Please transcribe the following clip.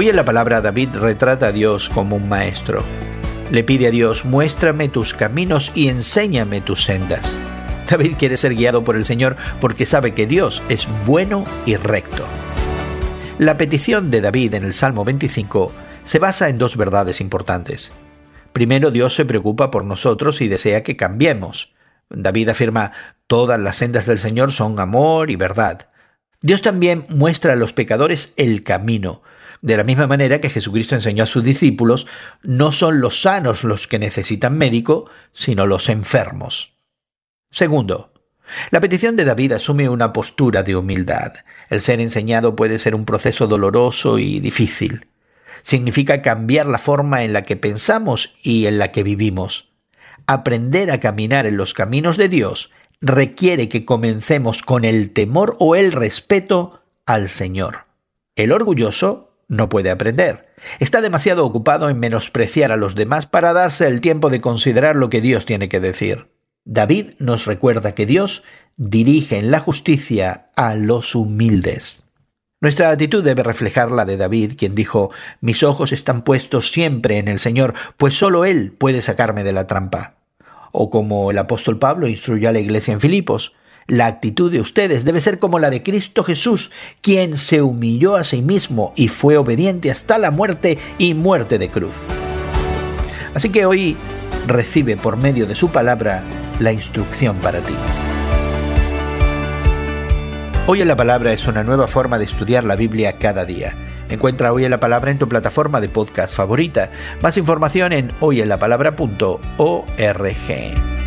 Hoy en la palabra David retrata a Dios como un maestro. Le pide a Dios, muéstrame tus caminos y enséñame tus sendas. David quiere ser guiado por el Señor porque sabe que Dios es bueno y recto. La petición de David en el Salmo 25 se basa en dos verdades importantes. Primero, Dios se preocupa por nosotros y desea que cambiemos. David afirma, todas las sendas del Señor son amor y verdad. Dios también muestra a los pecadores el camino. De la misma manera que Jesucristo enseñó a sus discípulos, no son los sanos los que necesitan médico, sino los enfermos. Segundo, la petición de David asume una postura de humildad. El ser enseñado puede ser un proceso doloroso y difícil. Significa cambiar la forma en la que pensamos y en la que vivimos. Aprender a caminar en los caminos de Dios requiere que comencemos con el temor o el respeto al Señor. El orgulloso no puede aprender. Está demasiado ocupado en menospreciar a los demás para darse el tiempo de considerar lo que Dios tiene que decir. David nos recuerda que Dios dirige en la justicia a los humildes. Nuestra actitud debe reflejar la de David, quien dijo, Mis ojos están puestos siempre en el Señor, pues solo Él puede sacarme de la trampa o como el apóstol Pablo instruyó a la iglesia en Filipos, la actitud de ustedes debe ser como la de Cristo Jesús, quien se humilló a sí mismo y fue obediente hasta la muerte y muerte de cruz. Así que hoy recibe por medio de su palabra la instrucción para ti. Hoy en la palabra es una nueva forma de estudiar la Biblia cada día. Encuentra Hoy en la Palabra en tu plataforma de podcast favorita. Más información en hoyenlapalabra.org.